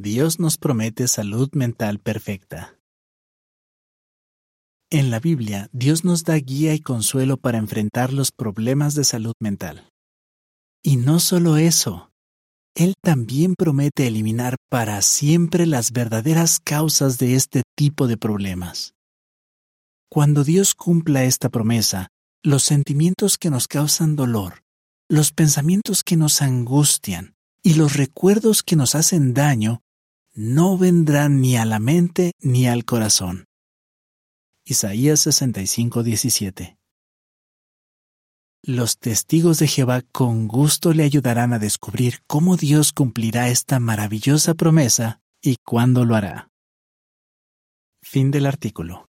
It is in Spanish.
Dios nos promete salud mental perfecta. En la Biblia, Dios nos da guía y consuelo para enfrentar los problemas de salud mental. Y no solo eso, Él también promete eliminar para siempre las verdaderas causas de este tipo de problemas. Cuando Dios cumpla esta promesa, los sentimientos que nos causan dolor, los pensamientos que nos angustian y los recuerdos que nos hacen daño no vendrán ni a la mente ni al corazón. Isaías 65, 17. Los testigos de Jehová con gusto le ayudarán a descubrir cómo Dios cumplirá esta maravillosa promesa y cuándo lo hará. Fin del artículo.